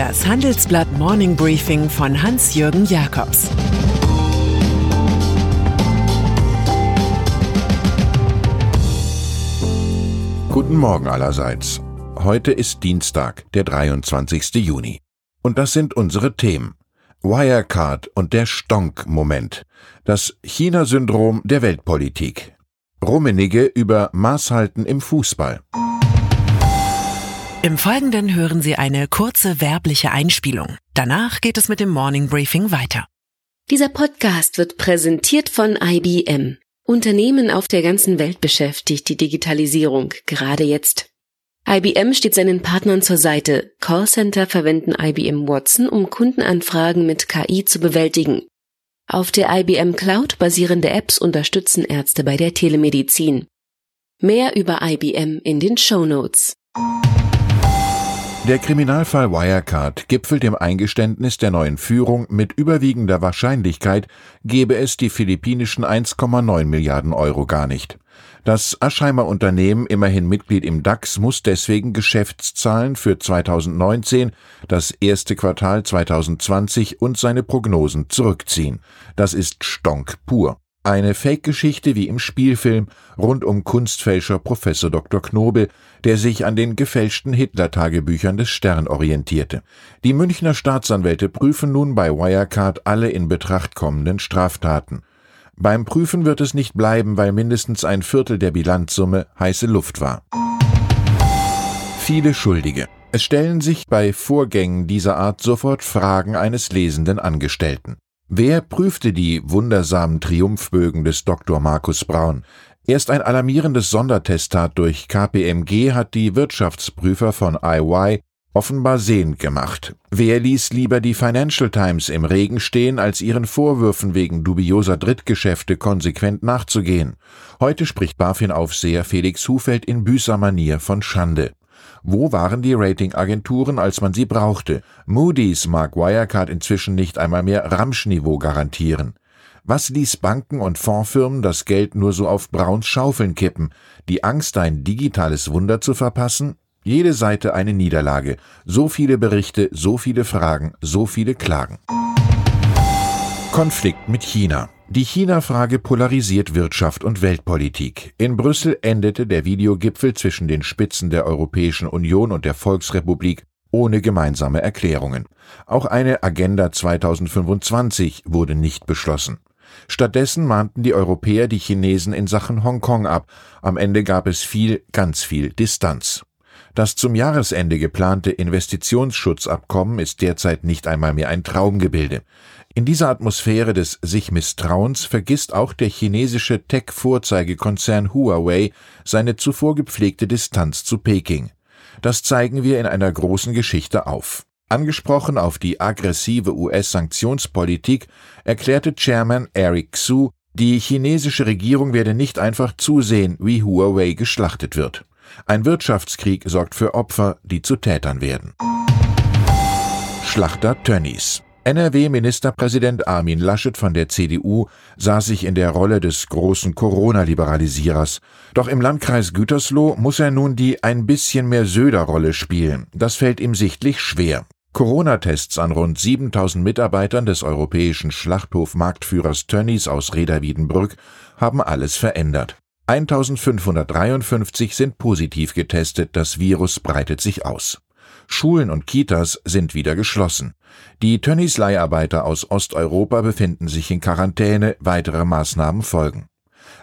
Das Handelsblatt Morning Briefing von Hans-Jürgen Jakobs Guten Morgen allerseits. Heute ist Dienstag, der 23. Juni. Und das sind unsere Themen. Wirecard und der Stonk-Moment. Das China-Syndrom der Weltpolitik. Rummenigge über Maßhalten im Fußball. Im Folgenden hören Sie eine kurze werbliche Einspielung. Danach geht es mit dem Morning Briefing weiter. Dieser Podcast wird präsentiert von IBM. Unternehmen auf der ganzen Welt beschäftigt die Digitalisierung gerade jetzt. IBM steht seinen Partnern zur Seite. Callcenter verwenden IBM Watson, um Kundenanfragen mit KI zu bewältigen. Auf der IBM Cloud basierende Apps unterstützen Ärzte bei der Telemedizin. Mehr über IBM in den Show Notes. Der Kriminalfall Wirecard gipfelt im Eingeständnis der neuen Führung, mit überwiegender Wahrscheinlichkeit gebe es die philippinischen 1,9 Milliarden Euro gar nicht. Das Aschheimer Unternehmen, immerhin Mitglied im DAX, muss deswegen Geschäftszahlen für 2019, das erste Quartal 2020 und seine Prognosen zurückziehen. Das ist Stonk pur. Eine Fake-Geschichte wie im Spielfilm rund um Kunstfälscher Professor Dr. Knobel, der sich an den gefälschten Hitler-Tagebüchern des Stern orientierte. Die Münchner Staatsanwälte prüfen nun bei Wirecard alle in Betracht kommenden Straftaten. Beim Prüfen wird es nicht bleiben, weil mindestens ein Viertel der Bilanzsumme heiße Luft war. Viele Schuldige. Es stellen sich bei Vorgängen dieser Art sofort Fragen eines lesenden Angestellten. Wer prüfte die wundersamen Triumphbögen des Dr. Markus Braun? Erst ein alarmierendes Sondertestat durch KPMG hat die Wirtschaftsprüfer von IY offenbar sehend gemacht. Wer ließ lieber die Financial Times im Regen stehen, als ihren Vorwürfen wegen dubioser Drittgeschäfte konsequent nachzugehen? Heute spricht BaFin-Aufseher Felix Hufeld in Büßermanier von Schande. Wo waren die Ratingagenturen, als man sie brauchte? Moody's mag Wirecard inzwischen nicht einmal mehr Ramschniveau garantieren. Was ließ Banken und Fondsfirmen das Geld nur so auf Brauns Schaufeln kippen? Die Angst, ein digitales Wunder zu verpassen? Jede Seite eine Niederlage. So viele Berichte, so viele Fragen, so viele Klagen. Konflikt mit China. Die China-Frage polarisiert Wirtschaft und Weltpolitik. In Brüssel endete der Videogipfel zwischen den Spitzen der Europäischen Union und der Volksrepublik ohne gemeinsame Erklärungen. Auch eine Agenda 2025 wurde nicht beschlossen. Stattdessen mahnten die Europäer die Chinesen in Sachen Hongkong ab. Am Ende gab es viel, ganz viel Distanz. Das zum Jahresende geplante Investitionsschutzabkommen ist derzeit nicht einmal mehr ein Traumgebilde. In dieser Atmosphäre des sich Misstrauens vergisst auch der chinesische Tech-Vorzeigekonzern Huawei seine zuvor gepflegte Distanz zu Peking. Das zeigen wir in einer großen Geschichte auf. Angesprochen auf die aggressive US-Sanktionspolitik erklärte Chairman Eric Xu, die chinesische Regierung werde nicht einfach zusehen, wie Huawei geschlachtet wird. Ein Wirtschaftskrieg sorgt für Opfer, die zu Tätern werden. Schlachter Tönnies NRW-Ministerpräsident Armin Laschet von der CDU sah sich in der Rolle des großen Corona-Liberalisierers. Doch im Landkreis Gütersloh muss er nun die ein bisschen mehr Söder-Rolle spielen. Das fällt ihm sichtlich schwer. Corona-Tests an rund 7000 Mitarbeitern des europäischen Schlachthof-Marktführers Tönnies aus Reda-Wiedenbrück haben alles verändert. 1553 sind positiv getestet, das Virus breitet sich aus. Schulen und Kitas sind wieder geschlossen. Die Tönnies Leiharbeiter aus Osteuropa befinden sich in Quarantäne, weitere Maßnahmen folgen.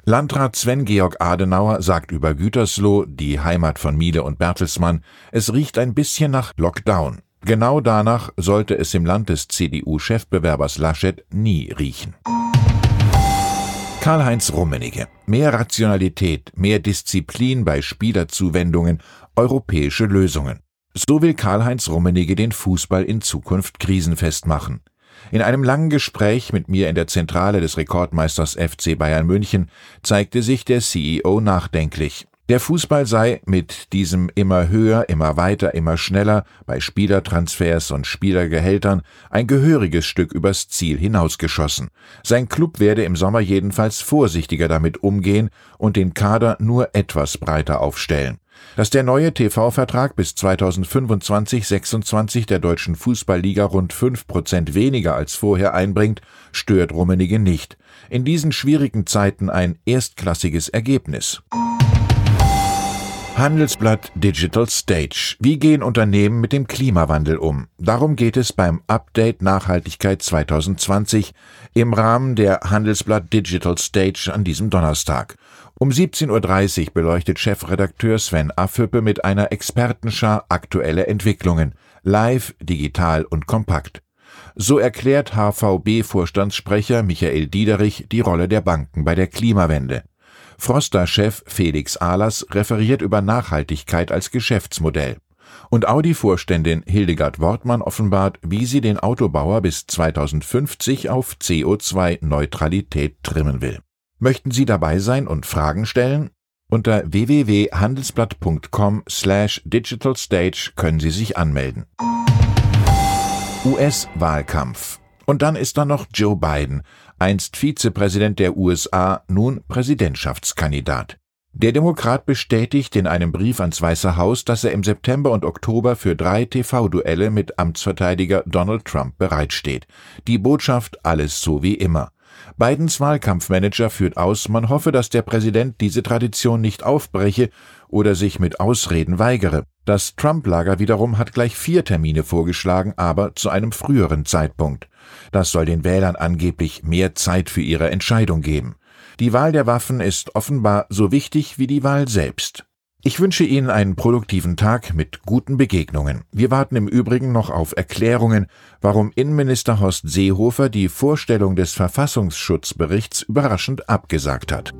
Landrat Sven-Georg Adenauer sagt über Gütersloh, die Heimat von Miele und Bertelsmann, es riecht ein bisschen nach Lockdown. Genau danach sollte es im Land des CDU-Chefbewerbers Laschet nie riechen. Karl-Heinz Rummenigge. Mehr Rationalität, mehr Disziplin bei Spielerzuwendungen, europäische Lösungen. So will Karl-Heinz Rummenigge den Fußball in Zukunft krisenfest machen. In einem langen Gespräch mit mir in der Zentrale des Rekordmeisters FC Bayern München zeigte sich der CEO nachdenklich. Der Fußball sei mit diesem immer höher, immer weiter, immer schneller bei Spielertransfers und Spielergehältern ein gehöriges Stück übers Ziel hinausgeschossen. Sein Club werde im Sommer jedenfalls vorsichtiger damit umgehen und den Kader nur etwas breiter aufstellen. Dass der neue TV-Vertrag bis 2025-26 der deutschen Fußballliga rund 5 Prozent weniger als vorher einbringt, stört Rummenigge nicht. In diesen schwierigen Zeiten ein erstklassiges Ergebnis. Handelsblatt Digital Stage. Wie gehen Unternehmen mit dem Klimawandel um? Darum geht es beim Update Nachhaltigkeit 2020 im Rahmen der Handelsblatt Digital Stage an diesem Donnerstag. Um 17.30 Uhr beleuchtet Chefredakteur Sven Affüppe mit einer Expertenschar aktuelle Entwicklungen, live, digital und kompakt. So erklärt HVB-Vorstandssprecher Michael Diederich die Rolle der Banken bei der Klimawende. Froster-Chef Felix Ahlers referiert über Nachhaltigkeit als Geschäftsmodell. Und Audi-Vorständin Hildegard Wortmann offenbart, wie sie den Autobauer bis 2050 auf CO2-Neutralität trimmen will. Möchten Sie dabei sein und Fragen stellen? Unter www.handelsblatt.com slash digitalstage können Sie sich anmelden. US-Wahlkampf. Und dann ist da noch Joe Biden, einst Vizepräsident der USA, nun Präsidentschaftskandidat. Der Demokrat bestätigt in einem Brief ans Weiße Haus, dass er im September und Oktober für drei TV-Duelle mit Amtsverteidiger Donald Trump bereitsteht. Die Botschaft alles so wie immer. Bidens Wahlkampfmanager führt aus, man hoffe, dass der Präsident diese Tradition nicht aufbreche oder sich mit Ausreden weigere. Das Trump-Lager wiederum hat gleich vier Termine vorgeschlagen, aber zu einem früheren Zeitpunkt. Das soll den Wählern angeblich mehr Zeit für ihre Entscheidung geben. Die Wahl der Waffen ist offenbar so wichtig wie die Wahl selbst. Ich wünsche Ihnen einen produktiven Tag mit guten Begegnungen. Wir warten im Übrigen noch auf Erklärungen, warum Innenminister Horst Seehofer die Vorstellung des Verfassungsschutzberichts überraschend abgesagt hat.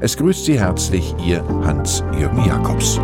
Es grüßt Sie herzlich Ihr Hans-Jürgen Jakobs.